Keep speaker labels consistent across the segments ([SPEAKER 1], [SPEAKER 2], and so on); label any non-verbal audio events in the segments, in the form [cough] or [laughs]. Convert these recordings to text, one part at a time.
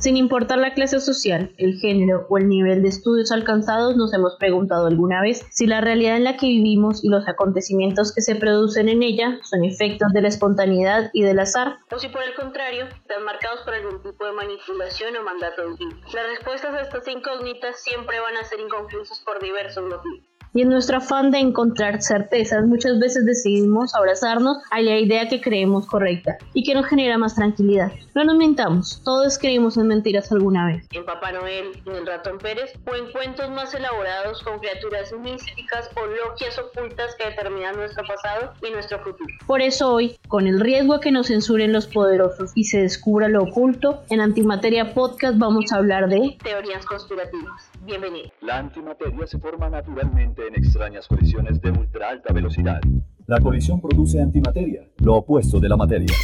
[SPEAKER 1] Sin importar la clase social, el género o el nivel de estudios alcanzados, nos hemos preguntado alguna vez si la realidad en la que vivimos y los acontecimientos que se producen en ella son efectos de la espontaneidad y del azar, o si por el contrario están marcados por algún tipo de manipulación o mandato divino. Las respuestas a estas incógnitas siempre van a ser inconclusas por diversos motivos y en nuestro afán de encontrar certezas muchas veces decidimos abrazarnos a la idea que creemos correcta y que nos genera más tranquilidad. No nos mintamos, todos creímos en mentiras alguna vez. En Papá Noel, en el ratón Pérez o en cuentos más elaborados con criaturas místicas o logias ocultas que determinan nuestro pasado y nuestro futuro. Por eso hoy, con el riesgo a que nos censuren los poderosos y se descubra lo oculto, en Antimateria Podcast vamos a hablar de teorías conspirativas. Bienvenido.
[SPEAKER 2] La antimateria se forma naturalmente en extrañas colisiones de ultra alta velocidad.
[SPEAKER 3] La colisión produce antimateria, lo opuesto de la materia.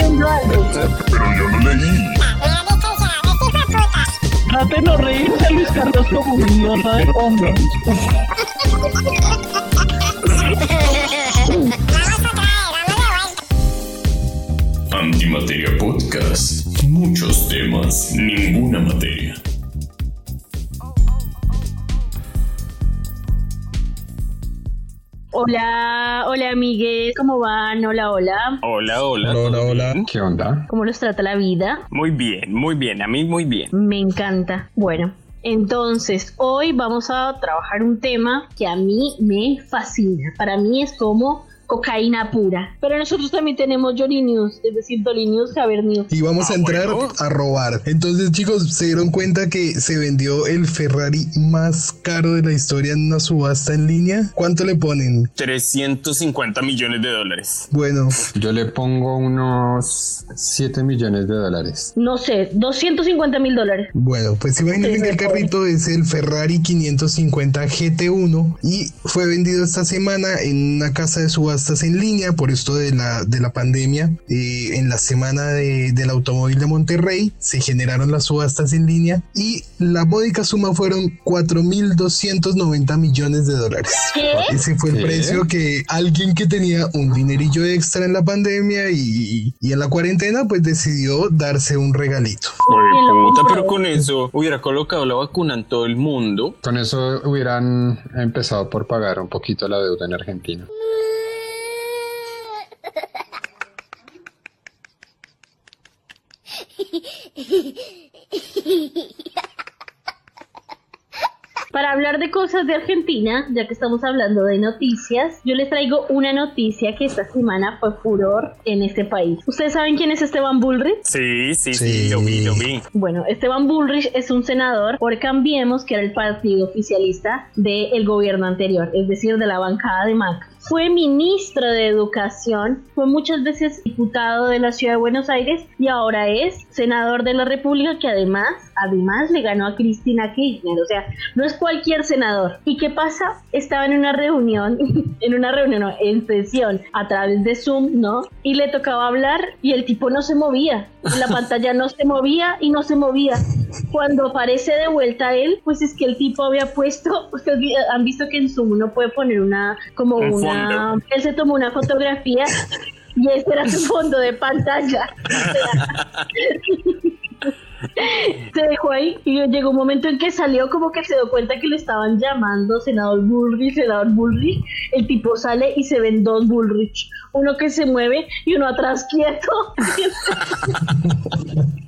[SPEAKER 1] el.
[SPEAKER 4] Pero yo no leí.
[SPEAKER 1] Trate no reírse a Luis Carlos como un idiota de hombre.
[SPEAKER 4] Antimateria Podcast. Ninguna materia.
[SPEAKER 1] Hola, hola amigues, ¿cómo van? Hola, hola.
[SPEAKER 5] Hola, hola.
[SPEAKER 6] Hola, hola.
[SPEAKER 5] ¿Qué onda?
[SPEAKER 1] ¿Cómo los trata la vida?
[SPEAKER 5] Muy bien, muy bien, a mí muy bien.
[SPEAKER 1] Me encanta. Bueno, entonces hoy vamos a trabajar un tema que a mí me fascina. Para mí es como cocaína pura. Pero nosotros también tenemos Johnny News, es decir, Dolly News, News.
[SPEAKER 6] Y vamos a
[SPEAKER 5] Ah,
[SPEAKER 6] entrar
[SPEAKER 5] bueno.
[SPEAKER 6] a robar. Entonces, chicos, se dieron cuenta que se vendió el Ferrari más caro de la historia en una subasta en línea. ¿Cuánto le ponen?
[SPEAKER 5] 350 millones de dólares.
[SPEAKER 6] Bueno,
[SPEAKER 7] Yo le pongo unos 7 millones de dólares.
[SPEAKER 1] No sé, 250 mil dólares.
[SPEAKER 6] bueno, pues imagínense que el carrito es el Ferrari 550 GT1 y fue vendido esta semana en una casa de subastas en línea por esto de la, de la pandemia. Eh, en la semana de- del automóvil de Monterrey se generaron las subastas en línea y la módica suma fueron 4.290 millones de dólares.
[SPEAKER 1] ¿Qué?
[SPEAKER 6] Ese fue el
[SPEAKER 7] ¿Qué?
[SPEAKER 6] precio que alguien que tenía un dinerillo extra en la pandemia y, y en la cuarentena pues decidió darse un regalito.
[SPEAKER 1] ¿Quién lo
[SPEAKER 5] Oye, puta, pero con eso hubiera colocado la vacuna en todo el mundo.
[SPEAKER 7] Con eso hubieran empezado por pagar un poquito la deuda en Argentina. [laughs]
[SPEAKER 1] Para hablar de cosas de Argentina, ya que estamos hablando de noticias, yo les traigo una noticia que esta semana fue furor en este país. ¿Ustedes saben quién es Esteban Bullrich?
[SPEAKER 5] Sí, sí, sí,
[SPEAKER 6] Sí.
[SPEAKER 5] lo vi, lo vi.
[SPEAKER 1] Bueno, Esteban Bullrich es un senador por Cambiemos, que era el partido oficialista del gobierno anterior, es decir, de la bancada de Macri. Fue ministro de Educación, fue muchas veces diputado de la ciudad de Buenos Aires y ahora es senador de la República que además, además le ganó a Cristina Kirchner, o sea, no es cualquier senador. ¿Y qué pasa? Estaba en una reunión, [laughs] en una reunión, no, en sesión, a través de Zoom, ¿no? Y le tocaba hablar y el tipo no se movía, la pantalla no se movía y no se movía. Cuando aparece de vuelta él, pues es que el tipo había puesto, [laughs] ustedes han visto que en Zoom uno puede poner una, como
[SPEAKER 5] Un
[SPEAKER 1] una,
[SPEAKER 5] fondo.
[SPEAKER 1] él se tomó una fotografía y ese era su fondo de pantalla. [laughs] [laughs] [laughs] se dejó ahí y llegó un momento en que salió como que se dio cuenta que le estaban llamando senador Bullrich, senador Bullrich. El tipo sale y se ven dos Bullrich, uno que se mueve y uno atrás quieto. [laughs]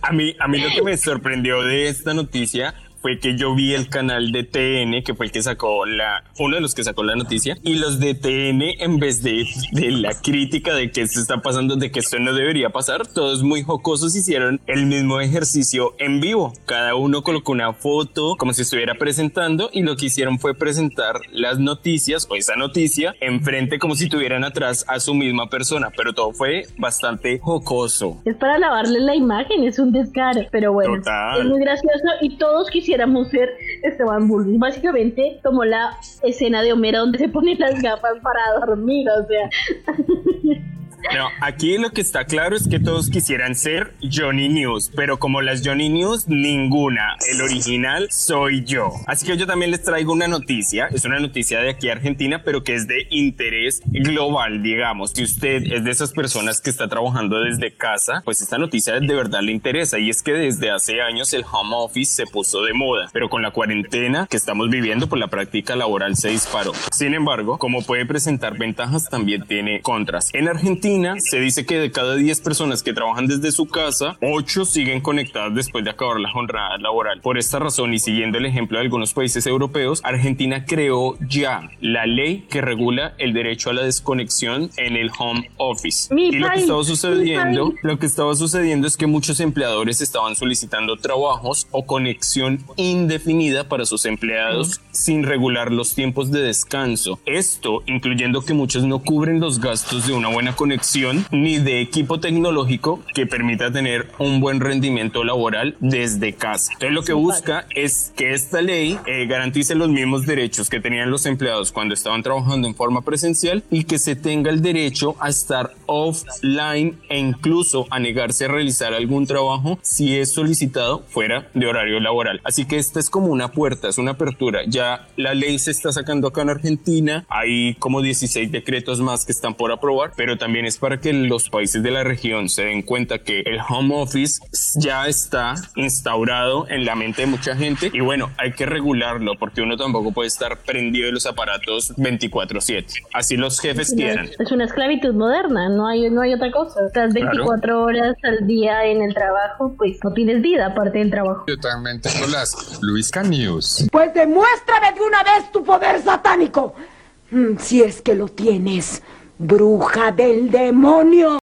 [SPEAKER 5] A mí, a mí lo que me sorprendió de esta noticia fue que yo vi el canal de TN, que fue el que sacó la, uno de los que sacó la noticia, y los de TN, en vez de, de la crítica de que esto está pasando, de que esto no debería pasar, todos muy jocosos hicieron el mismo ejercicio en vivo. Cada uno colocó una foto como si estuviera presentando, y lo que hicieron fue presentar las noticias o esa noticia enfrente como si tuvieran atrás a su misma persona, pero todo fue bastante jocoso.
[SPEAKER 1] Es para lavarle la imagen, es un descaro. Pero bueno,
[SPEAKER 5] Total.
[SPEAKER 1] es muy gracioso y todos quisiéramos ser Esteban Bullrich. Básicamente tomó la escena de Homero donde se pone las gafas para dormir, o sea. [laughs]
[SPEAKER 5] No, aquí lo que está claro es que todos quisieran ser Johnny News, pero como las Johnny News, ninguna. El original soy yo. Así que yo también les traigo una noticia. Es una noticia de aquí a Argentina, pero que es de interés global, digamos. Si usted es de esas personas que está trabajando desde casa, pues esta noticia de verdad le interesa. Y es que desde hace años el home office se puso de moda, pero con la cuarentena que estamos viviendo, pues la práctica laboral se disparó. Sin embargo, como puede presentar ventajas, también tiene contras. En Argentina se dice que de cada 10 personas que trabajan desde su casa, 8 siguen conectadas después de acabar la jornada laboral. Por esta razón y siguiendo el ejemplo de algunos países europeos, Argentina creó ya la ley que regula el derecho a la desconexión en el home office.
[SPEAKER 1] Mi
[SPEAKER 5] y lo que estaba sucediendo, lo que estaba sucediendo es que muchos empleadores estaban solicitando trabajos o conexión indefinida para sus empleados sin regular los tiempos de descanso. Esto incluyendo que muchos no cubren los gastos de una buena conexión ni de equipo tecnológico que permita tener un buen rendimiento laboral desde casa. Entonces lo que busca es que esta ley eh, garantice los mismos derechos que tenían los empleados cuando estaban trabajando en forma presencial y que se tenga el derecho a estar offline e incluso a negarse a realizar algún trabajo si es solicitado fuera de horario laboral. Así que esta es como una puerta, es una apertura. Ya la ley se está sacando acá en Argentina, hay como 16 decretos más que están por aprobar, pero también es para que los países de la región se den cuenta que el home office ya está instaurado en la mente de mucha gente y bueno, hay que regularlo porque uno tampoco puede estar prendido de los aparatos 24/7. Así los jefes quieran.
[SPEAKER 1] Es una esclavitud moderna, no hay, no hay otra cosa. Estás 24 horas al día en el trabajo, pues no tienes vida aparte del trabajo.
[SPEAKER 7] Yo también tengo las Luisca News.
[SPEAKER 8] Pues demuéstrame de una vez tu poder satánico. Mm, Si es que lo tienes, bruja del demonio.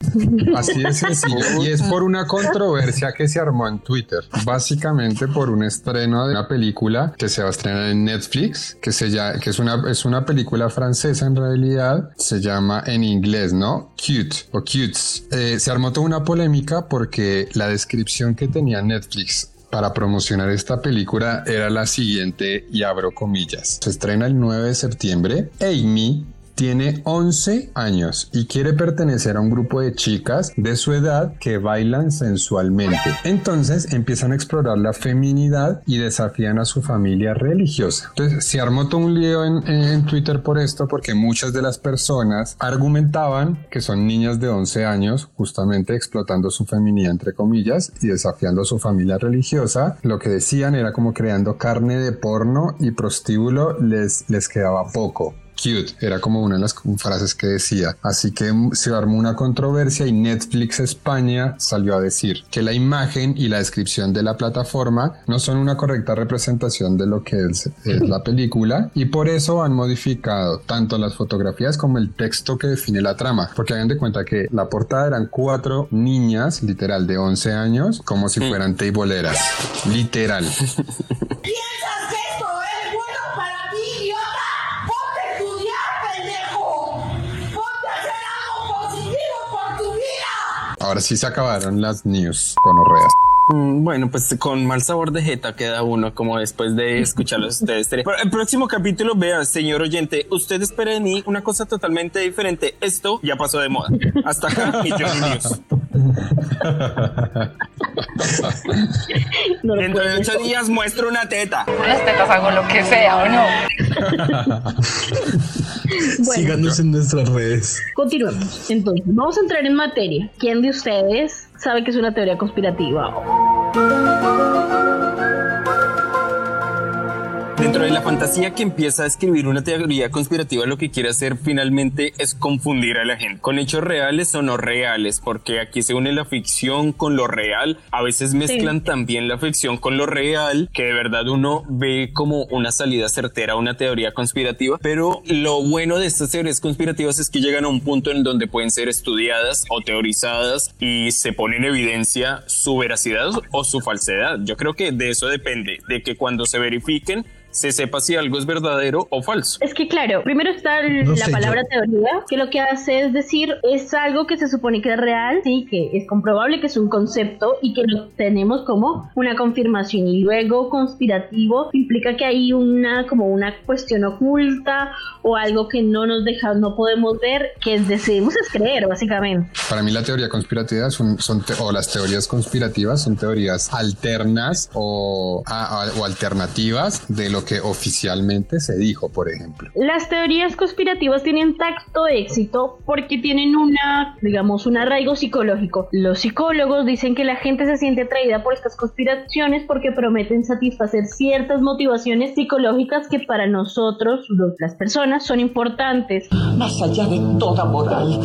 [SPEAKER 7] Así de sencillo. Y es por una controversia que se armó en Twitter. Básicamente por un estreno de una película que se va a estrenar en Netflix, que, se llama, que es, una, es una película francesa en realidad. Se llama en inglés, ¿no? Cute o Cutes. Eh, se armó toda una polémica porque la descripción que tenía Netflix para promocionar esta película era la siguiente y abro comillas. Se estrena el 9 de septiembre. Amy tiene 11 años y quiere pertenecer a un grupo de chicas de su edad que bailan sensualmente. Entonces empiezan a explorar la feminidad y desafían a su familia religiosa. Entonces se armó todo un lío en, Twitter por esto porque muchas de las personas argumentaban que son niñas de 11 años justamente explotando su feminidad entre comillas y desafiando a su familia religiosa. Lo que decían era como creando carne de porno y prostíbulo les, les quedaba poco cute, era como una de las frases que decía. Así que se armó una controversia y Netflix España salió a decir que la imagen y la descripción de la plataforma no son una correcta representación de lo que es, es la película y por eso han modificado tanto las fotografías como el texto que define la trama. Porque hagan de cuenta que la portada eran cuatro niñas, literal, de 11 años, como si fueran teiboleras. Literal. [laughs] Ahora sí se acabaron las news con orreas.
[SPEAKER 5] Mm, Bueno, pues con mal sabor de jeta queda uno como después de [laughs] escucharlos ustedes. el próximo capítulo, vea, señor oyente, usted espera de mí una cosa totalmente diferente. Esto ya pasó de moda. Hasta acá, mi Johnny News.
[SPEAKER 1] No
[SPEAKER 5] Dentro de ocho días muestro una teta.
[SPEAKER 9] Las tetas hago lo que sea o no.
[SPEAKER 1] Bueno,
[SPEAKER 6] Síganos en nuestras redes.
[SPEAKER 1] continuemos. Entonces, vamos a entrar en materia. ¿Quién de ustedes sabe que es una teoría conspirativa?
[SPEAKER 5] Dentro de la fantasía que empieza a escribir una teoría conspirativa, lo que quiere hacer finalmente es confundir a la gente con hechos reales o no reales, porque aquí se une la ficción con lo real. A veces mezclan también la ficción con lo real, que de verdad uno ve como una salida certera a una teoría conspirativa. Pero lo bueno de estas teorías conspirativas es que llegan a un punto en donde pueden ser estudiadas o teorizadas y se pone en evidencia su veracidad o su falsedad. Yo creo que de eso depende, de que cuando se verifiquen se sepa si algo es verdadero o falso.
[SPEAKER 1] Es que claro, primero está el-
[SPEAKER 6] No
[SPEAKER 1] la palabra teoría, que lo que hace es decir, es algo que se supone que es real, sí, que es comprobable, que es un concepto y que lo tenemos como una confirmación. Y luego conspirativo implica que hay una como una cuestión oculta o algo que no nos deja, no podemos ver, que decidimos es creer, básicamente.
[SPEAKER 7] Para mí la teoría conspirativa son, son te- o las teorías conspirativas son teorías alternas o, a- a- o alternativas de lo que oficialmente se dijo, por ejemplo.
[SPEAKER 1] Las teorías conspirativas tienen tacto éxito porque tienen una, digamos, un arraigo psicológico. Los psicólogos dicen que la gente se siente atraída por estas conspiraciones porque prometen satisfacer ciertas motivaciones psicológicas que para nosotros, las personas, son importantes.
[SPEAKER 8] Más allá de toda moral,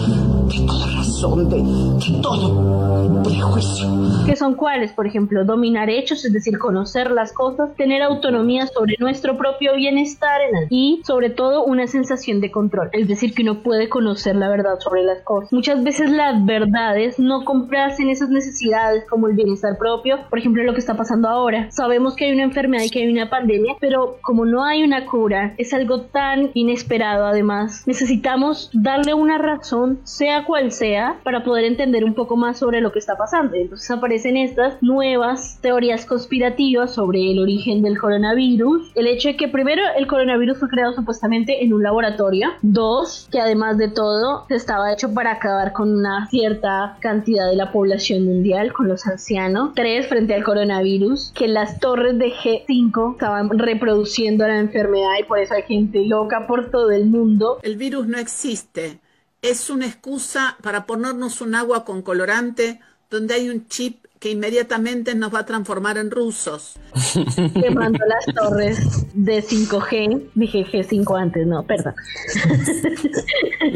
[SPEAKER 8] de toda razón, de, de todo prejuicio.
[SPEAKER 1] que son cuáles, por ejemplo, dominar hechos, es decir, conocer las cosas, tener autonomía sobre nuestro propio bienestar y sobre todo una sensación de control, es decir, que uno puede conocer la verdad sobre las cosas. Muchas veces las verdades no complacen esas necesidades como el bienestar propio, por ejemplo, lo que está pasando ahora. Sabemos que hay una enfermedad y que hay una pandemia, pero como no hay una cura, es algo tan inesperado además. Necesitamos darle una razón, sea cual sea, para poder entender un poco más sobre lo que está pasando. Entonces aparecen estas nuevas teorías conspirativas sobre el origen del coronavirus. El hecho de que primero el coronavirus fue creado supuestamente en un laboratorio. Dos, que además de todo estaba hecho para acabar con una cierta cantidad de la población mundial, con los ancianos. Tres, frente al coronavirus, que las torres de G5 estaban reproduciendo la enfermedad y por eso hay gente loca por todo el mundo.
[SPEAKER 10] El virus no existe. Es una excusa para ponernos un agua con colorante donde hay un chip que inmediatamente nos va a transformar en rusos. [laughs]
[SPEAKER 1] quemando las torres de 5G. Dije G5 antes, no, perdón.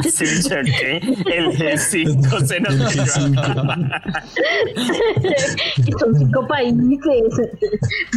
[SPEAKER 5] Sí, ya [laughs] que el G5 se nos [laughs]
[SPEAKER 1] Y son cinco países.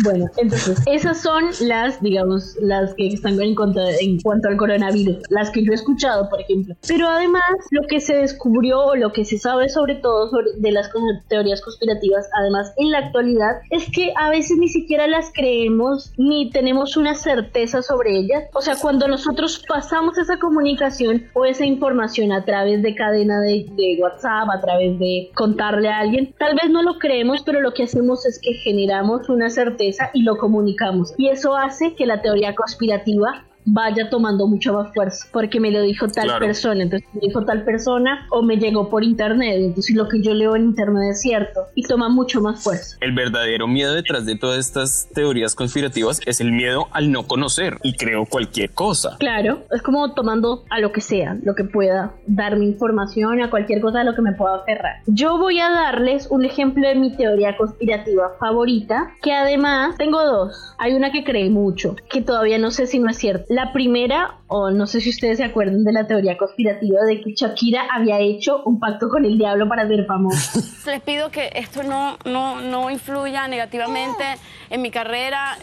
[SPEAKER 1] Bueno, entonces, esas son las, digamos, las que están en cuanto, en cuanto al coronavirus, las que yo he escuchado, por ejemplo. Pero además, lo que se descubrió, o lo que se sabe sobre todo sobre, de las teorías conspirativas, además en la actualidad, es que a veces ni siquiera las creemos ni tenemos una certeza sobre ellas. O sea, cuando nosotros pasamos esa comunicación o esa información a través de cadena de, de WhatsApp, a través de contarle a alguien, tal vez no lo creemos, pero lo que hacemos es que generamos una certeza y lo comunicamos. Y eso hace que la teoría conspirativa vaya tomando mucha más fuerza porque me lo dijo tal
[SPEAKER 5] Claro.
[SPEAKER 1] persona entonces me dijo tal persona o me llegó por internet entonces lo que yo leo en internet es cierto y toma mucho más fuerza
[SPEAKER 5] El verdadero miedo detrás de todas estas teorías conspirativas es el miedo al no conocer y creo cualquier cosa.
[SPEAKER 1] Claro, es como tomando a lo que sea, lo que pueda, darme información, a cualquier cosa a lo que me pueda aferrar. Yo voy a darles un ejemplo de mi teoría conspirativa favorita, que además tengo dos. Hay una que creí mucho, que todavía no sé si no es cierto. La primera, o no sé si ustedes se acuerdan de la teoría conspirativa de que Shakira había hecho un pacto con el diablo para ser famosa. [laughs]
[SPEAKER 11] Les pido que esto no, no, no influya negativamente en mi carrera.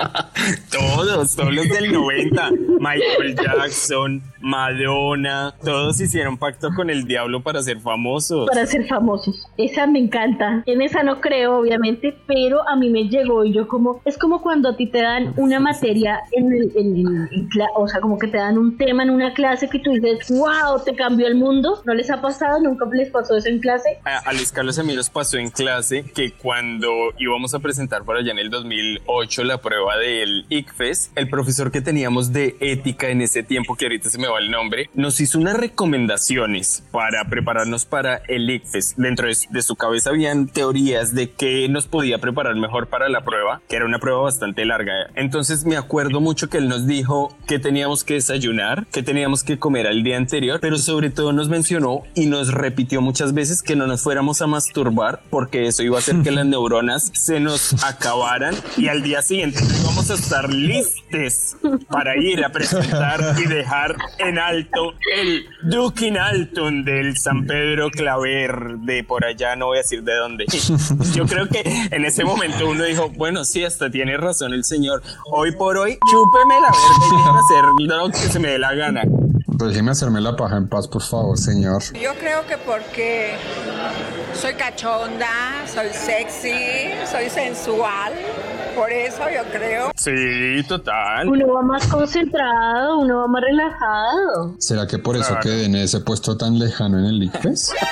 [SPEAKER 11] [laughs]
[SPEAKER 5] Todos, todos los del 90, Michael Jackson, Madonna, todos hicieron pacto con el diablo para ser famosos.
[SPEAKER 1] para ser famosos. Esa me encanta. En esa no creo, obviamente, pero a mí me llegó y yo como, es como cuando a ti te dan una materia en el, en, en- en cla- o sea, como que te dan un tema en una clase que tú dices, wow, te cambió el mundo. ¿No les ha pasado? ¿Nunca les pasó eso en clase?
[SPEAKER 5] A, a Luis Carlos a mí nos pasó en clase que cuando íbamos a presentar por allá en el 2008 la prueba del ICFES, el profesor que teníamos de ética en ese tiempo, que ahorita se me va el nombre, nos hizo unas recomendaciones para prepararnos para el ICFES. Dentro de, de su cabeza habían teorías de que nos podía preparar mejor para la prueba, que era una prueba bastante larga. Entonces me acuerdo mucho que él nos dijo que teníamos que desayunar, que teníamos que comer al día anterior, pero sobre todo nos mencionó y nos repitió muchas veces que no nos fuéramos a masturbar porque eso iba a hacer que [laughs] las neuronas se nos acabaran y al día siguiente íbamos a estar listes para ir a presentar y dejar en alto el Duke in Alton del San Pedro Claver de por allá, no voy a decir de dónde. [laughs] Yo creo que en ese momento uno dijo, bueno, sí, hasta tiene razón el señor. Hoy por hoy, chúpeme la verga y déjeme hacer lo que se me dé la gana.
[SPEAKER 7] Déjeme hacerme la paja en paz, por favor, señor.
[SPEAKER 9] Yo creo que porque soy cachonda, soy sexy, soy sensual Por eso yo creo.
[SPEAKER 5] Sí, total.
[SPEAKER 1] Uno va más concentrado, uno va más relajado.
[SPEAKER 7] ¿Será que por eso
[SPEAKER 5] Claro.
[SPEAKER 7] quedé en ese puesto tan lejano en el ICFES? [laughs]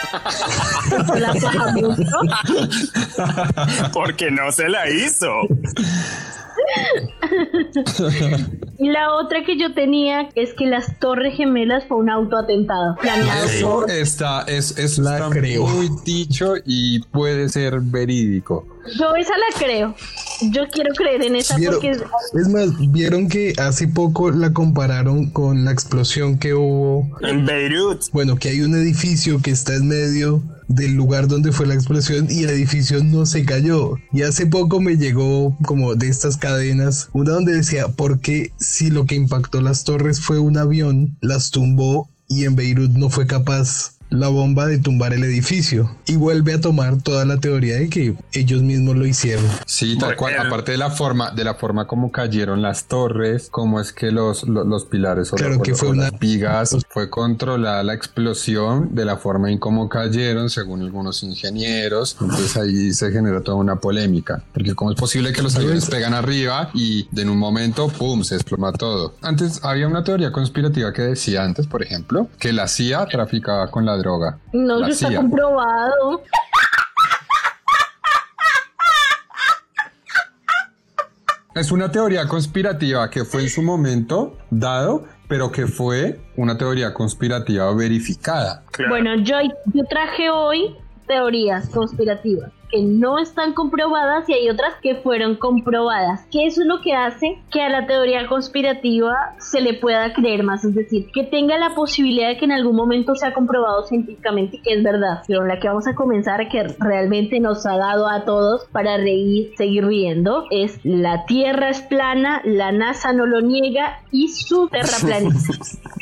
[SPEAKER 7] [laughs]
[SPEAKER 5] Porque no se la hizo.
[SPEAKER 1] Y la otra que yo tenía es que las Torres Gemelas fue un autoatentado planeado
[SPEAKER 7] Eso
[SPEAKER 1] por.
[SPEAKER 7] está, es, eso
[SPEAKER 6] La
[SPEAKER 7] está
[SPEAKER 6] creo.
[SPEAKER 7] muy dicho y puede ser verídico.
[SPEAKER 1] Yo esa la creo. Yo quiero creer en esa
[SPEAKER 6] ¿Vieron?
[SPEAKER 1] porque es-
[SPEAKER 6] Es más, vieron que hace poco la compararon con la explosión que hubo.
[SPEAKER 5] En Beirut.
[SPEAKER 6] Bueno, que hay un edificio que está en medio del lugar donde fue la explosión y el edificio no se cayó. Y hace poco me llegó como de estas cadenas, una donde decía, ¿por qué si lo que impactó las torres fue un avión, las tumbó y en Beirut no fue capaz la bomba de tumbar el edificio? Y vuelve a tomar toda la teoría de que ellos mismos lo hicieron.
[SPEAKER 7] Sí, tal cual. Aparte de la forma, de la forma como cayeron las torres, cómo es que los, los, los pilares o,
[SPEAKER 6] Claro
[SPEAKER 7] o-
[SPEAKER 6] que
[SPEAKER 7] o
[SPEAKER 6] fue una-
[SPEAKER 7] las vigas fue controlada la explosión de la forma en cómo cayeron, según algunos ingenieros. Entonces ahí se genera toda una polémica. Porque cómo es posible que los aviones pegan arriba y de en un momento, ¡pum!, se explota todo. Antes había una teoría conspirativa que decía antes, por ejemplo, que la CIA traficaba con la droga.
[SPEAKER 1] no ya está comprobado.
[SPEAKER 7] Es una teoría conspirativa que fue en su momento dado, pero que fue una teoría conspirativa verificada.
[SPEAKER 1] Bueno, yo, yo traje hoy teorías conspirativas que no están comprobadas y hay otras que fueron comprobadas. Que es lo que hace que a la teoría conspirativa se le pueda creer más, es decir, que tenga la posibilidad de que en algún momento sea comprobado científicamente que es verdad. Pero la que vamos a comenzar, que realmente nos ha dado a todos para reír, seguir riendo, es la Tierra es plana, la NASA no lo niega y su terraplanistas. [laughs]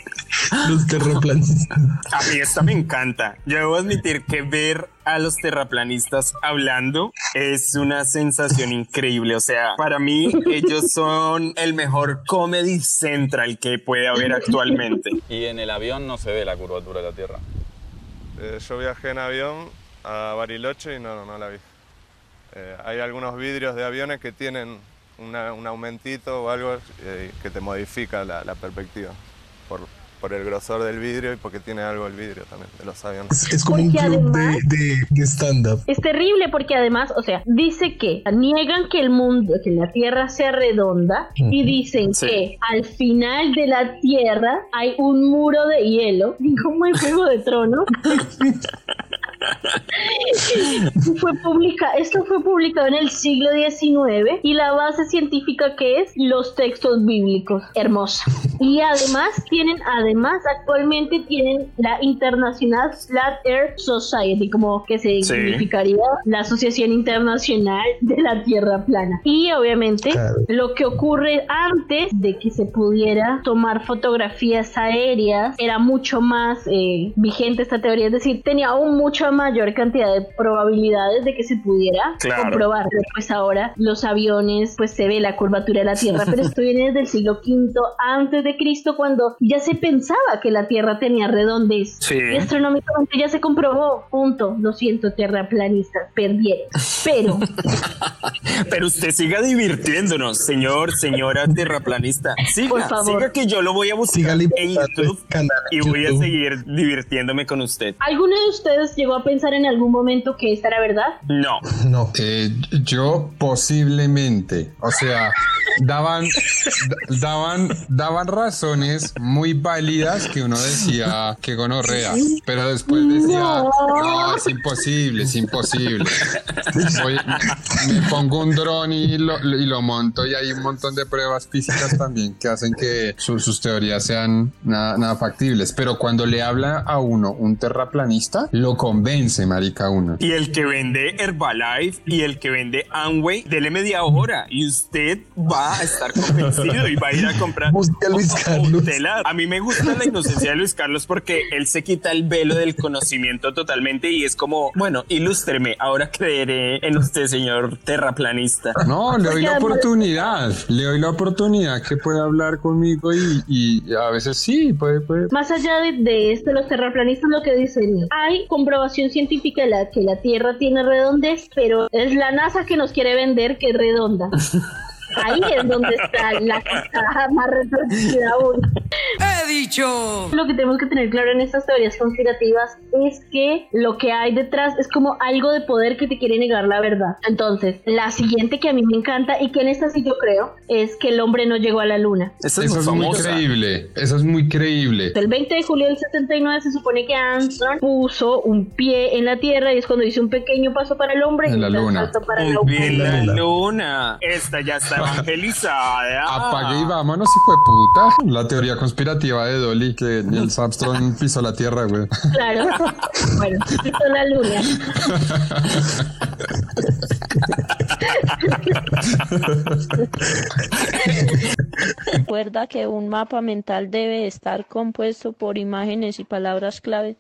[SPEAKER 6] Los [laughs] terraplanistas.
[SPEAKER 5] A mí esta me encanta. Yo debo admitir que ver a los terraplanistas hablando es una sensación increíble. O sea, para mí ellos son el mejor comedy central que puede haber actualmente.
[SPEAKER 12] Y en el avión no se ve la curvatura de la Tierra.
[SPEAKER 13] Eh, yo viajé en avión a Bariloche y no, no, no la vi. Eh, hay algunos vidrios de aviones que tienen una- un aumentito o algo eh, que te modifica la, la perspectiva por, por el grosor del vidrio y porque tiene algo el vidrio también de los aviones.
[SPEAKER 6] Es, es como un club
[SPEAKER 1] además-
[SPEAKER 6] de, de, de stand-up.
[SPEAKER 1] Es terrible porque además, o sea, dice que niegan que el mundo, que la Tierra sea redonda y dicen
[SPEAKER 5] Sí.
[SPEAKER 1] que al final de la Tierra hay un muro de hielo, como en Juego de Tronos. [laughs] fue publica, esto fue publicado en el siglo XIX y la base científica que es los textos bíblicos. Hermosa. Y además tienen, además actualmente tienen la International Flat Earth Society, como que se
[SPEAKER 5] Sí.
[SPEAKER 1] significaría la Asociación Internacional de la Tierra Plana. Y obviamente
[SPEAKER 6] Claro.
[SPEAKER 1] lo que ocurre antes de que se pudiera tomar fotografías aéreas era mucho más eh, vigente esta teoría, es decir, tenía aún mucha mayor cantidad de probabilidades de que se pudiera
[SPEAKER 5] Claro.
[SPEAKER 1] comprobar. Pues ahora los aviones, pues se ve la curvatura de la Tierra, pero [laughs] esto viene desde el siglo V antes de Cristo cuando ya se pensaba que la Tierra tenía redondez.
[SPEAKER 5] Sí.
[SPEAKER 1] Y astronómicamente ya se comprobó. Punto. Lo siento, terraplanistas, perdieron. Pero [laughs]
[SPEAKER 5] Pero usted siga divirtiéndonos, señor, señora terraplanista. Siga,
[SPEAKER 1] Por favor.
[SPEAKER 5] siga que yo lo voy a buscar en YouTube
[SPEAKER 6] canal
[SPEAKER 5] y voy a seguir divirtiéndome con usted.
[SPEAKER 1] ¿Alguno de ustedes llegó a pensar en algún momento que esta era verdad?
[SPEAKER 5] No.
[SPEAKER 6] No.
[SPEAKER 7] Eh, yo posiblemente, o sea, daban, daban, daban razones muy válidas que uno decía que gonorrea, pero después decía, no, es imposible, es imposible. Voy- me pongo un dron y lo, y lo monto y hay un montón de pruebas físicas también que hacen que su- sus teorías sean nada, nada factibles, pero cuando le habla a uno un terraplanista, lo convence, marica, uno.
[SPEAKER 5] Y el que vende Herbalife y el que vende Amway, dele media hora y usted va a estar convencido y va a ir a comprar. [laughs]
[SPEAKER 6] Busque a Luis Carlos.
[SPEAKER 5] Tela. A mí me gusta la inocencia de Luis Carlos porque él se quita el velo del conocimiento totalmente y es como, bueno, ilústreme, ¿a ahora creeré en usted, señor terraplanista.
[SPEAKER 7] No, le doy la oportunidad. Le doy la oportunidad que puede hablar conmigo y, y a veces sí, puede, puede.
[SPEAKER 1] Más allá de, de esto, los terraplanistas lo que dicen, hay comprobación científica de la, que la Tierra tiene redondez, pero es la NASA que nos quiere vender que es redonda. [laughs] Ahí es donde está la caja más retorcida aún.
[SPEAKER 8] ¡He dicho!
[SPEAKER 1] Lo que tenemos que tener claro en estas teorías conspirativas es que lo que hay detrás es como algo de poder que te quiere negar la verdad. Entonces, la siguiente que a mí me encanta y que en esta sí yo creo es que el hombre no llegó a la luna.
[SPEAKER 7] Eso es, muy, creíble. Eso es muy creíble.
[SPEAKER 1] El 20 de julio del 79 se supone que Armstrong puso un pie en la Tierra y es cuando hizo un pequeño paso para el hombre
[SPEAKER 7] en
[SPEAKER 1] y
[SPEAKER 7] la
[SPEAKER 1] un salto para
[SPEAKER 5] Un
[SPEAKER 1] la
[SPEAKER 5] en la
[SPEAKER 1] luna.
[SPEAKER 5] Esta ya está evangelizada.
[SPEAKER 7] Apague y vámonos, hijo de puta. La teoría conspirativa de Dolly que Neil Armstrong [laughs] pisó la tierra, güey.
[SPEAKER 1] Claro. Bueno, pisó la luna. [laughs]
[SPEAKER 14] Recuerda que un mapa mental debe estar compuesto por imágenes y palabras clave.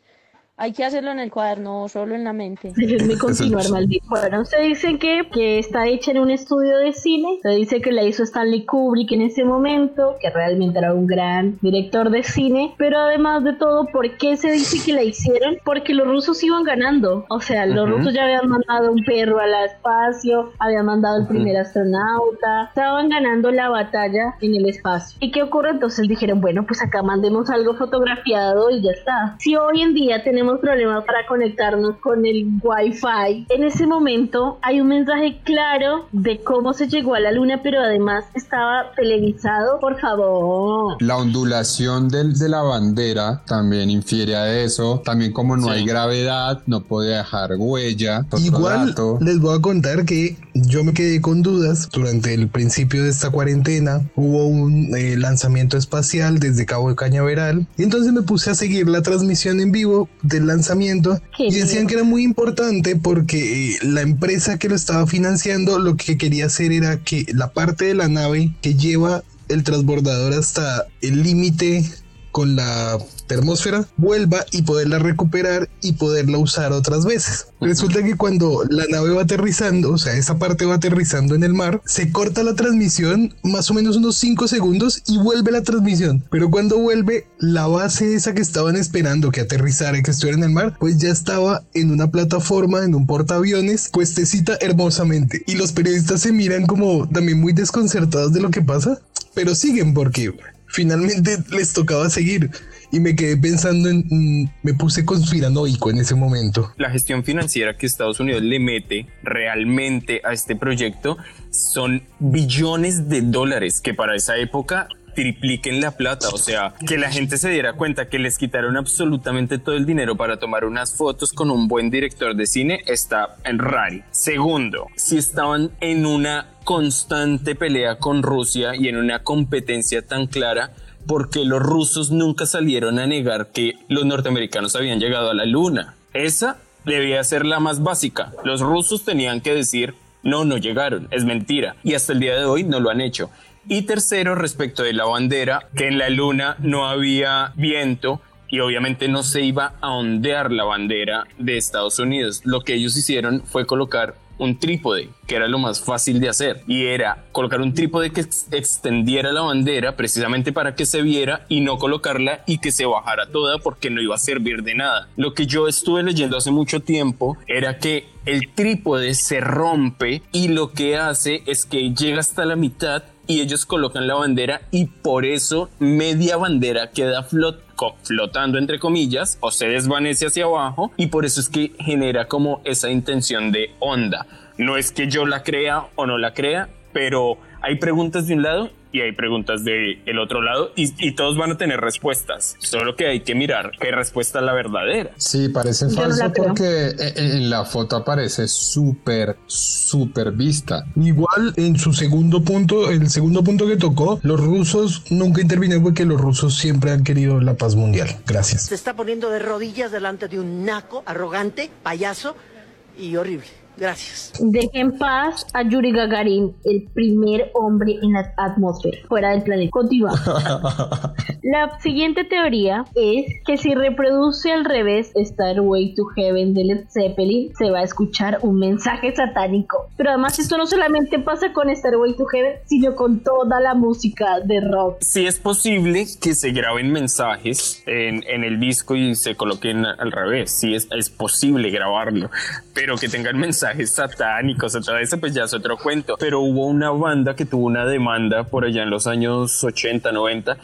[SPEAKER 14] Hay que hacerlo en el cuaderno solo en la mente.
[SPEAKER 1] Déjenme continuar, maldito. Bueno, se dice que, que está hecha en un estudio de cine. Se dice que la hizo Stanley Kubrick en ese momento, que realmente era un gran director de cine. Pero además de todo, ¿por qué se dice que la hicieron? Porque los rusos iban ganando. O sea, los
[SPEAKER 15] Ujú.
[SPEAKER 1] rusos ya habían mandado un perro al espacio, habían mandado el primer astronauta, estaban ganando la batalla en el espacio. ¿Y qué ocurre? Entonces dijeron, bueno, pues acá mandemos algo fotografiado y ya está. Si hoy en día tenemos problemas para conectarnos con el Wi-Fi, en ese momento hay un mensaje claro de cómo se llegó a la luna, pero además estaba televisado. Por favor.
[SPEAKER 7] La ondulación del, de la bandera también infiere a eso. También como no hay gravedad, no puede dejar huella.
[SPEAKER 6] Igual
[SPEAKER 7] dato.
[SPEAKER 6] les voy a contar que yo me quedé con dudas durante el principio de esta cuarentena. Hubo un eh, lanzamiento espacial desde Cabo de Cañaveral y entonces me puse a seguir la transmisión en vivo del lanzamiento y decían que era muy importante porque eh, la empresa que lo estaba financiando lo que quería hacer era que la parte de la nave que lleva el transbordador hasta el límite con la termósfera vuelva y poderla recuperar y poderla usar otras veces. Resulta que cuando la nave va aterrizando, o sea, esa parte va aterrizando en el mar, se corta la transmisión más o menos unos 5 segundos y vuelve la transmisión. Pero cuando vuelve, la base esa que estaban esperando que aterrizara y que estuviera en el mar, pues ya estaba en una plataforma, en un portaaviones, puestecita hermosamente. Y los periodistas se miran como también muy desconcertados de lo que pasa, pero siguen porque finalmente [laughs] les tocaba seguir. Y me quedé pensando en. mm, me puse conspiranoico en ese momento.
[SPEAKER 5] La gestión financiera que Estados Unidos le mete realmente a este proyecto son billones de dólares que para esa época tripliquen la plata, o sea, que la gente se diera cuenta que les quitaron absolutamente todo el dinero para tomar unas fotos con un buen director de cine está en rari. Segundo, si estaban en una constante pelea con Rusia y en una competencia tan clara, porque los rusos nunca salieron a negar que los norteamericanos habían llegado a la luna. Esa debía ser la más básica. Los rusos tenían que decir, no, no llegaron, es mentira. Y hasta el día de hoy no lo han hecho. Y tercero, respecto de la bandera, que en la luna no había viento y obviamente no se iba a ondear la bandera de Estados Unidos. Lo que ellos hicieron fue colocar un trípode, que era lo más fácil de hacer, y era colocar un trípode que ex- extendiera la bandera precisamente para que se viera y no colocarla y que se bajara toda porque no iba a servir de nada. Lo que yo estuve leyendo hace mucho tiempo era que el trípode se rompe y lo que hace es que llega hasta la mitad y ellos colocan la bandera y por eso media bandera queda flotando entre comillas o se desvanece hacia abajo y por eso es que genera como esa intención de onda. No es que yo la crea o no la crea, pero hay preguntas de un lado y hay preguntas del el otro lado y, y todos van a tener respuestas. Solo que hay que mirar qué respuesta es la verdadera.
[SPEAKER 7] Sí, parece
[SPEAKER 1] Yo no
[SPEAKER 7] falso
[SPEAKER 1] creo.
[SPEAKER 7] porque en, en la foto aparece súper, súper vista.
[SPEAKER 6] Igual en su segundo punto, el segundo punto que tocó, los rusos nunca intervinieron porque los rusos siempre han querido la paz mundial. Gracias.
[SPEAKER 15] Se está poniendo de rodillas delante de un naco, arrogante, payaso y horrible. Gracias.
[SPEAKER 1] Deje en paz a Yuri Gagarin, el primer hombre en la atmósfera, fuera del planeta. Continúa. [laughs] La siguiente teoría es que si reproduce al revés Starway to Heaven de Led Zeppelin, se va a escuchar un mensaje satánico. Pero además esto no solamente pasa con Starway to Heaven, sino con toda la música de rock.
[SPEAKER 5] Sí es posible que se graben mensajes en, el disco y se coloquen al revés. Sí es, posible grabarlo. Pero que tengan [laughs] mensajes satánicos todo eso, pues ya es otro cuento. Pero hubo una banda que tuvo una demanda por allá en los años 80, 90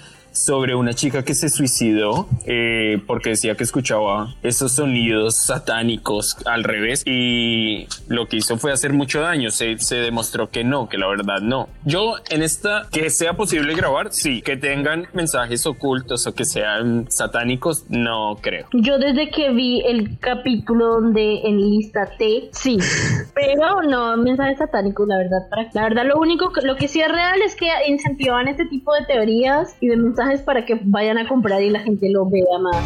[SPEAKER 5] sobre una chica que se suicidó eh, porque decía que escuchaba esos sonidos satánicos al revés y lo que hizo fue hacer mucho daño. Se, se demostró que no, que la verdad no. Yo en esta, que sea posible grabar, sí, que tengan mensajes ocultos o que sean satánicos, no creo.
[SPEAKER 1] Yo desde que vi el capítulo donde en lista T, sí, [laughs] pero no mensajes satánicos, la verdad. Para, la verdad, lo único, que- lo que sí es real es que incentivan este tipo de teorías y de mensajes para que vayan a comprar y la gente lo vea más.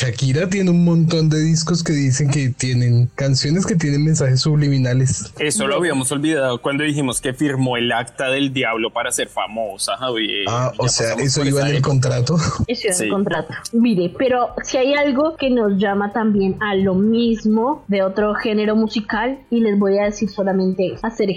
[SPEAKER 6] Shakira tiene un montón de discos que dicen que tienen canciones que tienen mensajes subliminales.
[SPEAKER 5] Eso lo habíamos olvidado cuando dijimos que firmó el acta del diablo para ser famosa, Javier.
[SPEAKER 6] Ah, o sea, eso iba en el
[SPEAKER 5] época.
[SPEAKER 6] contrato.
[SPEAKER 1] Eso es
[SPEAKER 5] Sí.
[SPEAKER 1] el contrato. Mire, pero si hay algo que nos llama también a lo mismo de otro género musical, y les voy a decir solamente hacer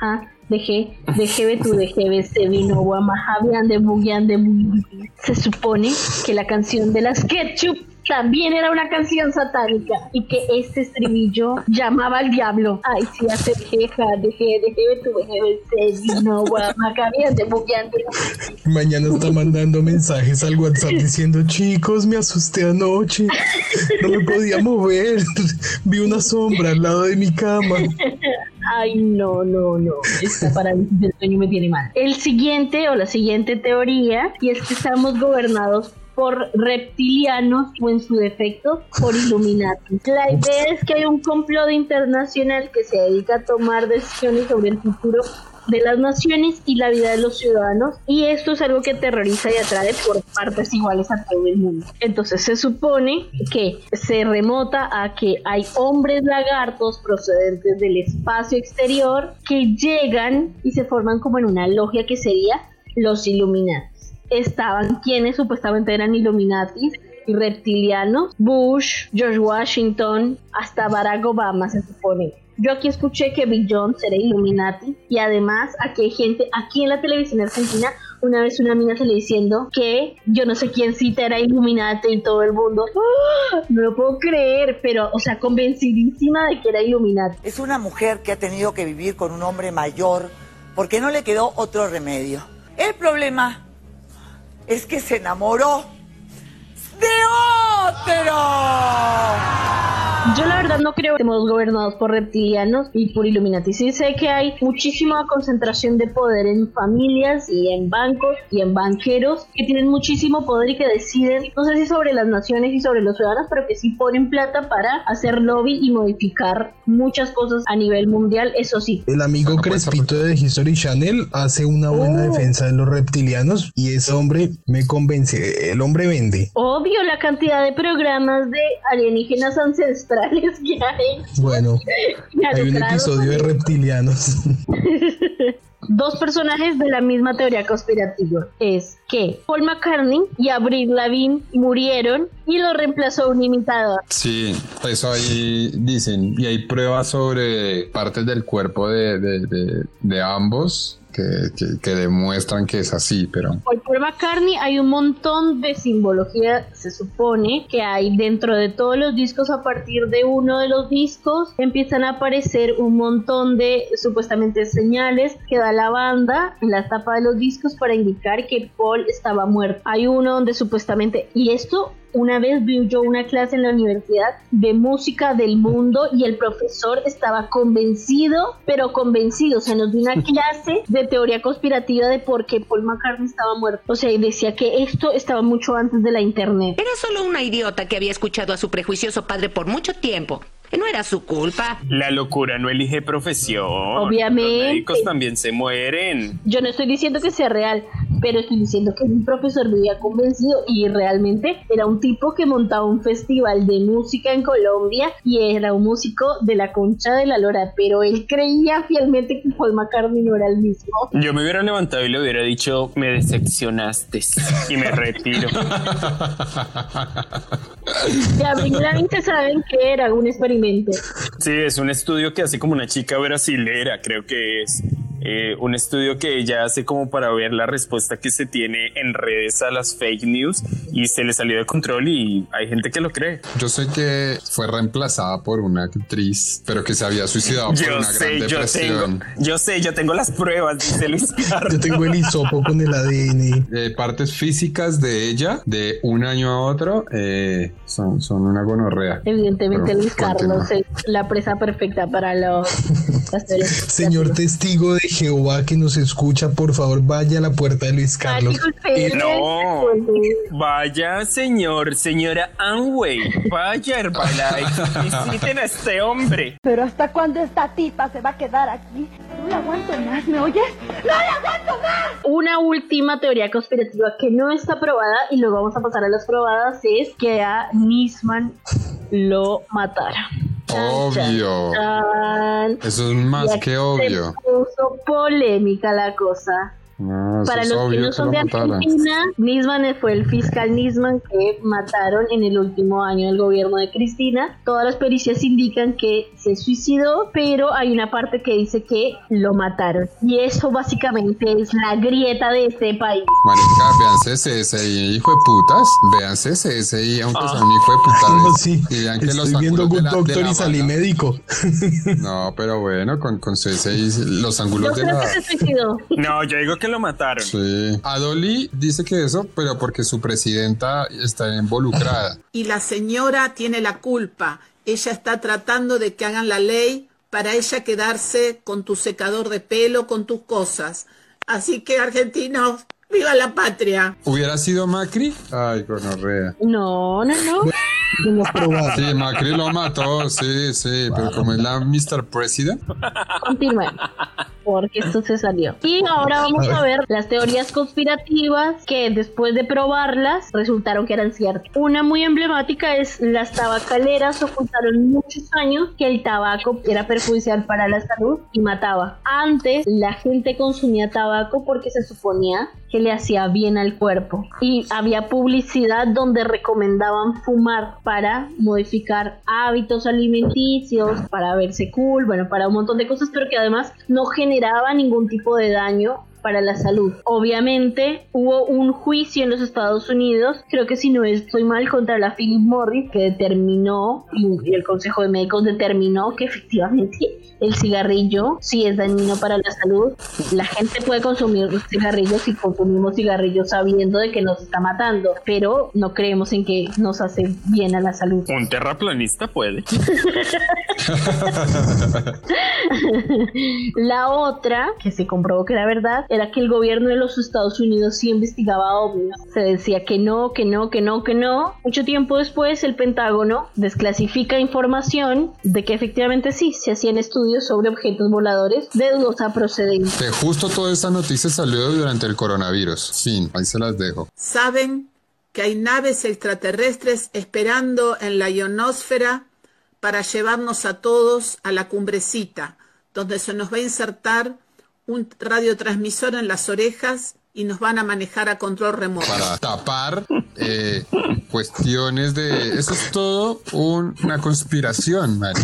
[SPEAKER 1] ja, de G, de GB [laughs] tu de GB se vino Guamajabian de Bugian de Bugi. Se supone que la canción de las Ketchup también era una canción satánica y que este estribillo llamaba al diablo. Ay, sí, hacer G, ja, de G, de GB tu de GB se vino Guamajabian de Bugian de Bugi.
[SPEAKER 6] Mañana está mandando mensajes al WhatsApp diciendo, chicos, me asusté anoche. No me podía mover. Vi una sombra al lado de mi cama.
[SPEAKER 1] Ay, no, no, no. Esta parálisis del sueño me tiene mal. El siguiente o la siguiente teoría, y es que estamos gobernados por reptilianos o en su defecto por Illuminati. La idea es que hay un complot internacional que se dedica a tomar decisiones sobre el futuro de las naciones y la vida de los ciudadanos y esto es algo que aterroriza y atrae por partes iguales a todo el mundo. Entonces se supone que se remota a que hay hombres lagartos procedentes del espacio exterior que llegan y se forman como en una logia que sería los Illuminati. Estaban quienes supuestamente eran Illuminati y reptilianos, Bush, George Washington, hasta Barack Obama se supone. Yo aquí escuché que Bill Jones era Illuminati y además aquí hay gente, aquí en la televisión argentina, una vez una mina salió diciendo que yo no sé quién cita era Illuminati y todo el mundo, ¡ah! no lo puedo creer, pero o sea, convencidísima de que era Illuminati.
[SPEAKER 15] Es una mujer que ha tenido que vivir con un hombre mayor porque no le quedó otro remedio. El problema es que se enamoró de otro.
[SPEAKER 1] Yo la verdad no creo que estemos gobernados por reptilianos y por Illuminati. Sí sé que hay muchísima concentración de poder en familias y en bancos y en banqueros que tienen muchísimo poder y que deciden, no sé si sobre las naciones y sobre los ciudadanos, pero que sí ponen plata para hacer lobby y modificar muchas cosas a nivel mundial, eso sí.
[SPEAKER 6] El amigo Crespito de History Channel hace una buena defensa de los reptilianos y ese hombre me convence. El hombre vende.
[SPEAKER 1] Obvio la cantidad de programas de alienígenas ancestrales que hay.
[SPEAKER 6] Bueno, hay un episodio de reptilianos. [laughs]
[SPEAKER 1] Dos personajes de la misma teoría conspirativa es que Paul McCartney y Avril Lavigne murieron y lo reemplazó un imitador.
[SPEAKER 7] Sí, eso ahí dicen. Y hay pruebas sobre partes del cuerpo de, de- de- de ambos que, que- que demuestran que es así, pero...
[SPEAKER 1] Por Paul McCartney hay un montón de simbología, se supone, que hay dentro de todos los discos. A partir de uno de los discos empiezan a aparecer un montón de supuestamente señales que da la banda en la tapa de los discos para indicar que Paul estaba muerto. Hay uno donde supuestamente, y esto una vez vi yo una clase en la universidad de música del mundo y el profesor estaba convencido, pero convencido, o sea, nos dio una [laughs] clase de teoría conspirativa de por qué Paul McCartney estaba muerto. O sea, y decía que esto estaba mucho antes de la internet.
[SPEAKER 16] Era solo una idiota que había escuchado a su prejuicioso padre por mucho tiempo. No era su culpa.
[SPEAKER 5] La locura no elige profesión.
[SPEAKER 1] Obviamente.
[SPEAKER 5] Los médicos también se mueren.
[SPEAKER 1] Yo no estoy diciendo que sea real, pero estoy diciendo que mi profesor vivía convencido y realmente era un tipo que montaba un festival de música en Colombia y era un músico de la concha de la lora, pero él creía fielmente que Paul McCartney no era el mismo.
[SPEAKER 5] Yo me hubiera levantado y le hubiera dicho, me decepcionaste y me retiro. [laughs]
[SPEAKER 1] Ya, primeramente saben que era un experimento.
[SPEAKER 5] Sí, es un estudio que hace como una chica brasilera, creo que es. Eh, un estudio que ella hace como para ver la respuesta que se tiene en redes a las fake news y se le salió de control y hay gente que lo cree.
[SPEAKER 7] Yo sé que fue reemplazada por una actriz, pero que se había suicidado por
[SPEAKER 5] Yo
[SPEAKER 7] una
[SPEAKER 5] sé,
[SPEAKER 7] gran
[SPEAKER 5] yo
[SPEAKER 7] depresión.
[SPEAKER 5] tengo, yo sé, yo tengo las pruebas, dice Luis Carlos. [laughs]
[SPEAKER 6] Yo tengo el hisopo con el ADN.
[SPEAKER 7] Eh, partes físicas de ella, de un año a otro, eh, son, son una gonorrea.
[SPEAKER 1] Evidentemente
[SPEAKER 7] Pero
[SPEAKER 1] Luis. Carlos es la presa perfecta para los... [laughs]
[SPEAKER 6] Señor testigo de Jehová que nos escucha, por favor, vaya a la puerta de Luis Carlos.
[SPEAKER 5] No, vaya señor, señora Amway, vaya Herbalife, visiten a este hombre.
[SPEAKER 8] Pero ¿hasta cuándo esta tipa se va a quedar aquí? No la aguanto más, ¿me oyes? ¡No la aguanto más!
[SPEAKER 1] Una última teoría conspirativa que no está probada y luego vamos a pasar a las probadas es que a Nisman lo matara.
[SPEAKER 7] Obvio.
[SPEAKER 1] Chan.
[SPEAKER 7] Eso es más que obvio.
[SPEAKER 1] Polémica la cosa.
[SPEAKER 7] No,
[SPEAKER 1] Para los que
[SPEAKER 7] obvio
[SPEAKER 1] no
[SPEAKER 7] que
[SPEAKER 1] son
[SPEAKER 7] lo
[SPEAKER 1] de. Argentina, Nisman fue el fiscal Nisman que mataron en el último año del gobierno de Cristina. Todas las pericias indican que se suicidó, pero hay una parte que dice que lo mataron. Y eso básicamente es la grieta de este país.
[SPEAKER 7] Marica, véanse CSI, hijo de putas. Véanse CSI, aunque sea un hijo de putas.
[SPEAKER 6] No, sí.
[SPEAKER 7] Y vean que los
[SPEAKER 6] Estoy viendo
[SPEAKER 7] ángulos
[SPEAKER 6] Good
[SPEAKER 7] de la- de
[SPEAKER 6] Doctor y salí médico.
[SPEAKER 7] No, pero bueno, con, con CSI, los
[SPEAKER 1] Yo
[SPEAKER 7] ángulos de
[SPEAKER 1] creo
[SPEAKER 7] la...
[SPEAKER 1] que se suicidó.
[SPEAKER 5] No, yo digo que lo mataron.
[SPEAKER 7] Sí. Adoli dice que eso, pero porque su presidenta está involucrada. [laughs]
[SPEAKER 10] Y la señora tiene la culpa. Ella está tratando de que hagan la ley para ella quedarse con tu secador de pelo, con tus cosas. Así que, argentinos, ¡viva la patria!
[SPEAKER 7] ¿Hubiera sido Macri? Ay, gonorrea.
[SPEAKER 1] No, no, no.
[SPEAKER 6] Hemos probado.
[SPEAKER 7] Sí, Macri lo mató, sí, sí, pero como es la Mr. President.
[SPEAKER 1] Continúen. Porque esto se salió. Y ahora vamos a ver las teorías conspirativas que después de probarlas resultaron que eran ciertas. Una muy emblemática es las tabacaleras ocultaron muchos años que el tabaco era perjudicial para la salud y mataba. Antes la gente consumía tabaco porque se suponía que le hacía bien al cuerpo. Y había publicidad donde recomendaban fumar para modificar hábitos alimenticios, para verse cool, bueno, para un montón de cosas, pero que además no generaba ningún tipo de daño para la salud. Obviamente hubo un juicio en los Estados Unidos, creo que si no estoy mal, contra la Philip Morris, que determinó, y el Consejo de Médicos determinó que efectivamente el cigarrillo sí es dañino para la salud. La gente puede consumir cigarrillos si consumimos cigarrillos sabiendo de que nos está matando, pero no creemos en que nos hace bien a la salud.
[SPEAKER 5] Un terraplanista puede. [laughs]
[SPEAKER 1] La otra, que se comprobó que era verdad, era que el gobierno de los Estados Unidos sí investigaba ovnis. Se decía que no, que no, que no, que no. Mucho tiempo después, el Pentágono desclasifica información de que efectivamente sí, se hacían estudios sobre objetos voladores de dudosa procedencia.
[SPEAKER 7] Que justo toda esta noticia salió durante el coronavirus. Fin, ahí se las dejo.
[SPEAKER 10] ¿Saben que hay naves extraterrestres esperando en la ionosfera para llevarnos a todos a la cumbrecita, donde se nos va a insertar un radiotransmisor en las orejas y nos van a manejar a control remoto?
[SPEAKER 7] Para tapar eh, cuestiones de... Eso es todo un- una conspiración, man.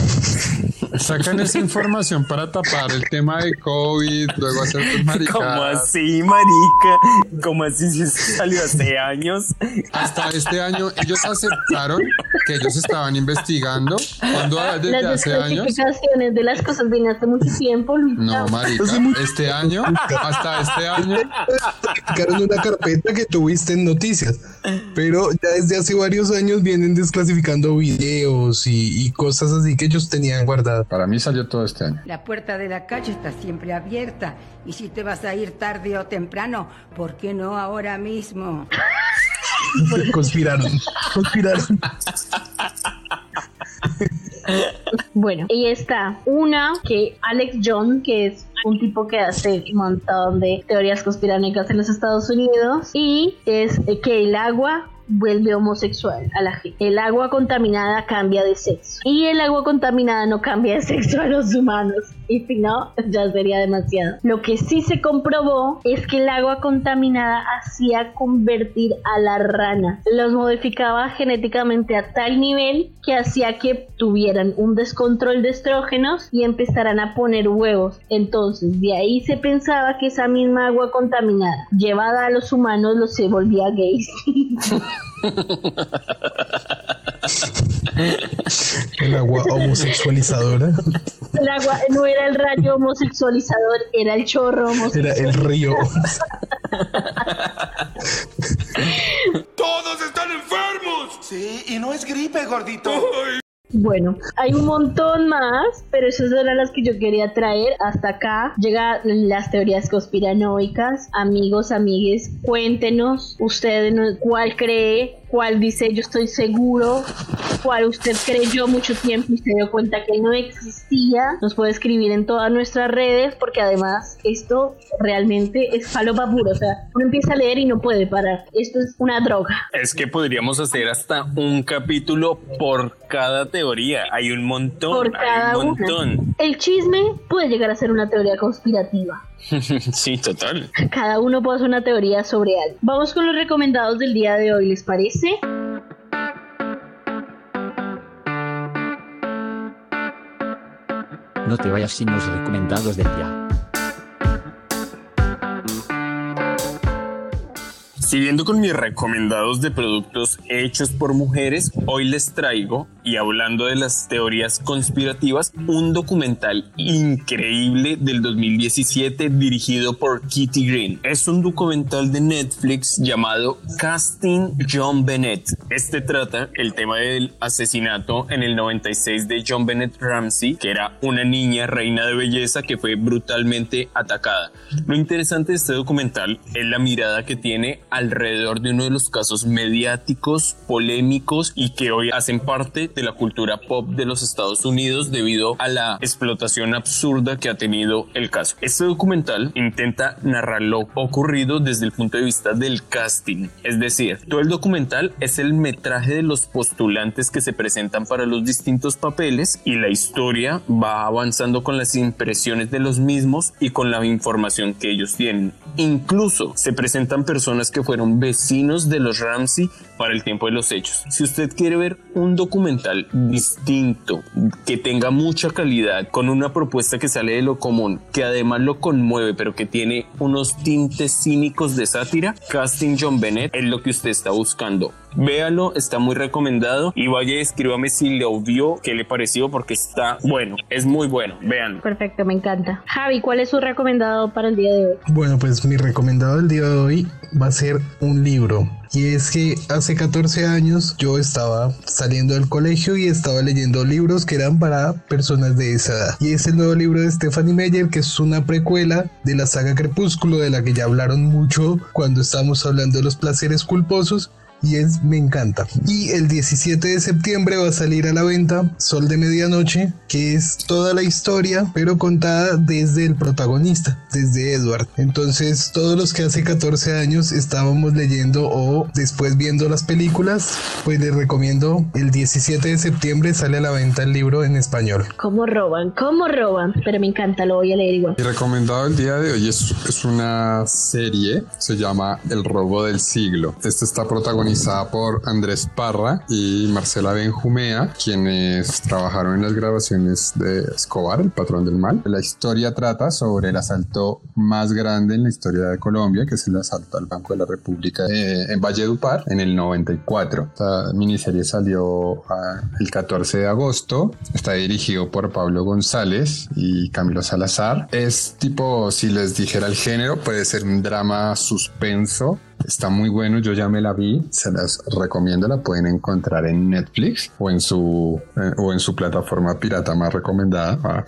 [SPEAKER 7] Sacan esa información para tapar el tema de COVID, luego hacer tus [laughs]
[SPEAKER 5] ¿Cómo
[SPEAKER 7] maricadas.
[SPEAKER 5] así, marica? ¿Cómo así si salió hace años?
[SPEAKER 7] Hasta este año ellos aceptaron que ellos estaban investigando cuando desde
[SPEAKER 1] Las
[SPEAKER 7] hace años.
[SPEAKER 1] desclasificaciones de las cosas vienen hace mucho tiempo, Luis.
[SPEAKER 7] No, marica, este año, hasta este año,
[SPEAKER 6] Sacaron una carpeta que tuviste en noticias, pero ya desde hace varios años vienen desclasificando videos y, y cosas así que ellos tenían guardadas.
[SPEAKER 7] Para mí salió todo este año.
[SPEAKER 16] La puerta de la calle está siempre abierta. Y si te vas a ir tarde o temprano, ¿por qué no ahora mismo? [laughs]
[SPEAKER 6] Conspiraron, conspiraron.
[SPEAKER 1] Bueno, y está una que Alex John, que es un tipo que hace un montón de teorías conspiranoicas en los Estados Unidos, y es que el agua vuelve homosexual a la gente. El agua contaminada cambia de sexo. Y el agua contaminada no cambia de sexo a los humanos. Y si no, ya sería demasiado. Lo que sí se comprobó es que el agua contaminada hacía convertir a la rana. Los modificaba genéticamente a tal nivel que hacía que tuvieran un descontrol de estrógenos y empezaran a poner huevos. Entonces, de ahí se pensaba que esa misma agua contaminada llevada a los humanos los se volvía gays. [laughs]
[SPEAKER 6] El agua homosexualizadora.
[SPEAKER 1] El agua no era el rayo homosexualizador, era el chorro homosexualizador.
[SPEAKER 6] Era el río.
[SPEAKER 8] ¡Todos están enfermos! Sí, y no es gripe, gordito.
[SPEAKER 1] Bueno, hay un montón más, pero esas eran las que yo quería traer. Hasta acá llegan las teorías conspiranoicas. Amigos, amigues, cuéntenos ustedes cuál cree, cuál dice yo estoy seguro, cuál usted creyó mucho tiempo y se dio cuenta que no existía. Nos puede escribir en todas nuestras redes porque además esto realmente es falopa puro. O sea, uno empieza a leer y no puede parar. Esto es una droga.
[SPEAKER 5] Es que podríamos hacer hasta un capítulo por cada teoría. Hay un montón.
[SPEAKER 1] Por
[SPEAKER 5] hay
[SPEAKER 1] cada
[SPEAKER 5] un
[SPEAKER 1] una.
[SPEAKER 5] montón.
[SPEAKER 1] El chisme puede llegar a ser una teoría conspirativa. [laughs]
[SPEAKER 5] sí, total.
[SPEAKER 1] Cada uno puede hacer una teoría sobre algo. Vamos con los recomendados del día de hoy, ¿les parece?
[SPEAKER 17] No te vayas sin los recomendados del día.
[SPEAKER 5] Siguiendo con mis recomendados de productos hechos por mujeres, hoy les traigo, y hablando de las teorías conspirativas, un documental increíble del 2017 dirigido por Kitty Green. Es un documental de Netflix llamado Casting John Bennett. Este trata el tema del asesinato en el 96 de John Bennett Ramsey, que era una niña reina de belleza que fue brutalmente atacada. Lo interesante de este documental es la mirada que tiene alrededor de uno de los casos mediáticos, polémicos y que hoy hacen parte de la cultura pop de los Estados Unidos debido a la explotación absurda que ha tenido el caso. Este documental intenta narrar lo ocurrido desde el punto de vista del casting, es decir, todo el documental es el metraje de los postulantes que se presentan para los distintos papeles y la historia va avanzando con las impresiones de los mismos y con la información que ellos tienen. Incluso se presentan personas que fueron vecinos de los Ramsey para el tiempo de los hechos. Si usted quiere ver un documental distinto, que tenga mucha calidad, con una propuesta que sale de lo común, que además lo conmueve, pero que tiene unos tintes cínicos de sátira, Casting John Bennett es lo que usted está buscando. Véalo, está muy recomendado y vaya y escríbame si lo vio, qué le pareció, porque está bueno, es muy bueno, véanlo.
[SPEAKER 1] Perfecto, me encanta. Javi, ¿cuál es su recomendado para el día de hoy?
[SPEAKER 6] Bueno, pues mi recomendado del día de hoy va a ser un libro. Y es que hace 14 años yo estaba saliendo del colegio y estaba leyendo libros que eran para personas de esa edad. Y es el nuevo libro de Stephanie Meyer, que es una precuela de la saga Crepúsculo, de la que ya hablaron mucho cuando estábamos hablando de los placeres culposos y es me encanta. Y el 17 de septiembre va a salir a la venta Sol de Medianoche, que es toda la historia, pero contada desde el protagonista, desde Edward. Entonces, todos los que hace 14 años estábamos leyendo o después viendo las películas, pues les recomiendo el 17 de septiembre sale a la venta el libro en español.
[SPEAKER 1] ¿Cómo roban? ¿Cómo roban? Pero me encanta, lo voy a leer igual.
[SPEAKER 7] Mi recomendado el día de hoy es, es una serie, se llama El robo del siglo. Esta está protagonizada por Andrés Parra y Marcela Benjumea, quienes trabajaron en las grabaciones de Escobar, el patrón del mal. La historia trata sobre el asalto más grande en la historia de Colombia, que es el asalto al Banco de la República eh, en Valledupar en el 94. Esta miniserie salió ah, el 14 de agosto. Está dirigido por Pablo González y Camilo Salazar. Es tipo, si les dijera el género, puede ser un drama suspenso Está muy bueno, yo ya me la vi, se las recomiendo, la pueden encontrar en Netflix o en su, eh, o en su plataforma pirata más recomendada. [laughs]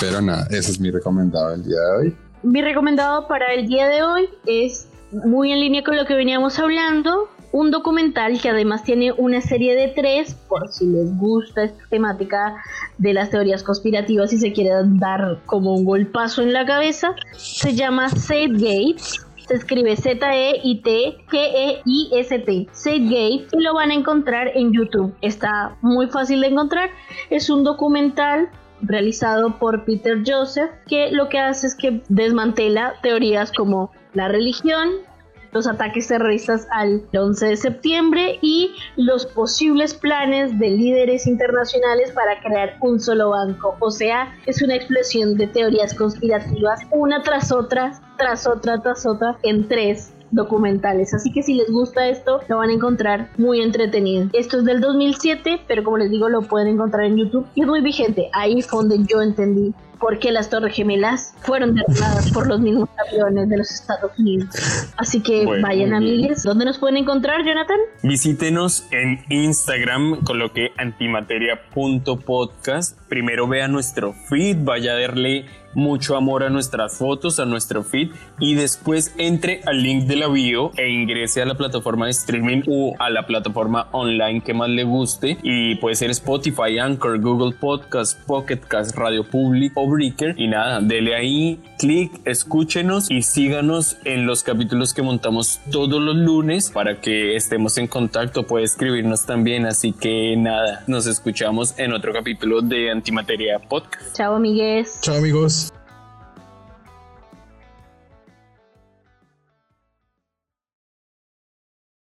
[SPEAKER 7] Pero nada, ese es mi recomendado del día de hoy.
[SPEAKER 1] Mi recomendado para el día de hoy es muy en línea con lo que veníamos hablando. un documental que además tiene una serie de tres, por si les gusta esta temática de las teorías conspirativas y se quiere dar como un golpazo en la cabeza. Se llama Save Gates se escribe Z-E-I-T-G-E-I-S-T, Gate, y lo van a encontrar en YouTube. Está muy fácil de encontrar. Es un documental realizado por Peter Joseph que lo que hace es que desmantela teorías como la religión, los ataques terroristas al 11 de septiembre y los posibles planes de líderes internacionales para crear un solo banco. O sea, es una explosión de teorías conspirativas, una tras otra, tras otra, tras otra, en tres documentales. Así que si les gusta esto, lo van a encontrar muy entretenido. Esto es del 2007, pero como les digo, lo pueden encontrar en YouTube y es muy vigente. Ahí fue donde yo entendí porque las Torres Gemelas fueron derribadas por los mismos aviones de los Estados Unidos. Así que vayan amigues. ¿Dónde nos pueden encontrar, Jonathan?
[SPEAKER 5] Visítenos en Instagram, coloque antimateria.podcast. Primero vea nuestro feed, vaya a darle mucho amor a nuestras fotos, a nuestro feed y después entre al link de la bio e ingrese a la plataforma de streaming o a la plataforma online que más le guste y puede ser Spotify, Anchor, Google Podcast, Pocket Cast, Radio Public o Breaker y nada, dele ahí clic, escúchenos y síganos en los capítulos que montamos todos los lunes para que estemos en contacto, puede escribirnos también, así que nada, nos escuchamos en otro capítulo de Antimateria Podcast.
[SPEAKER 1] Chao amigues.
[SPEAKER 6] Chao amigos.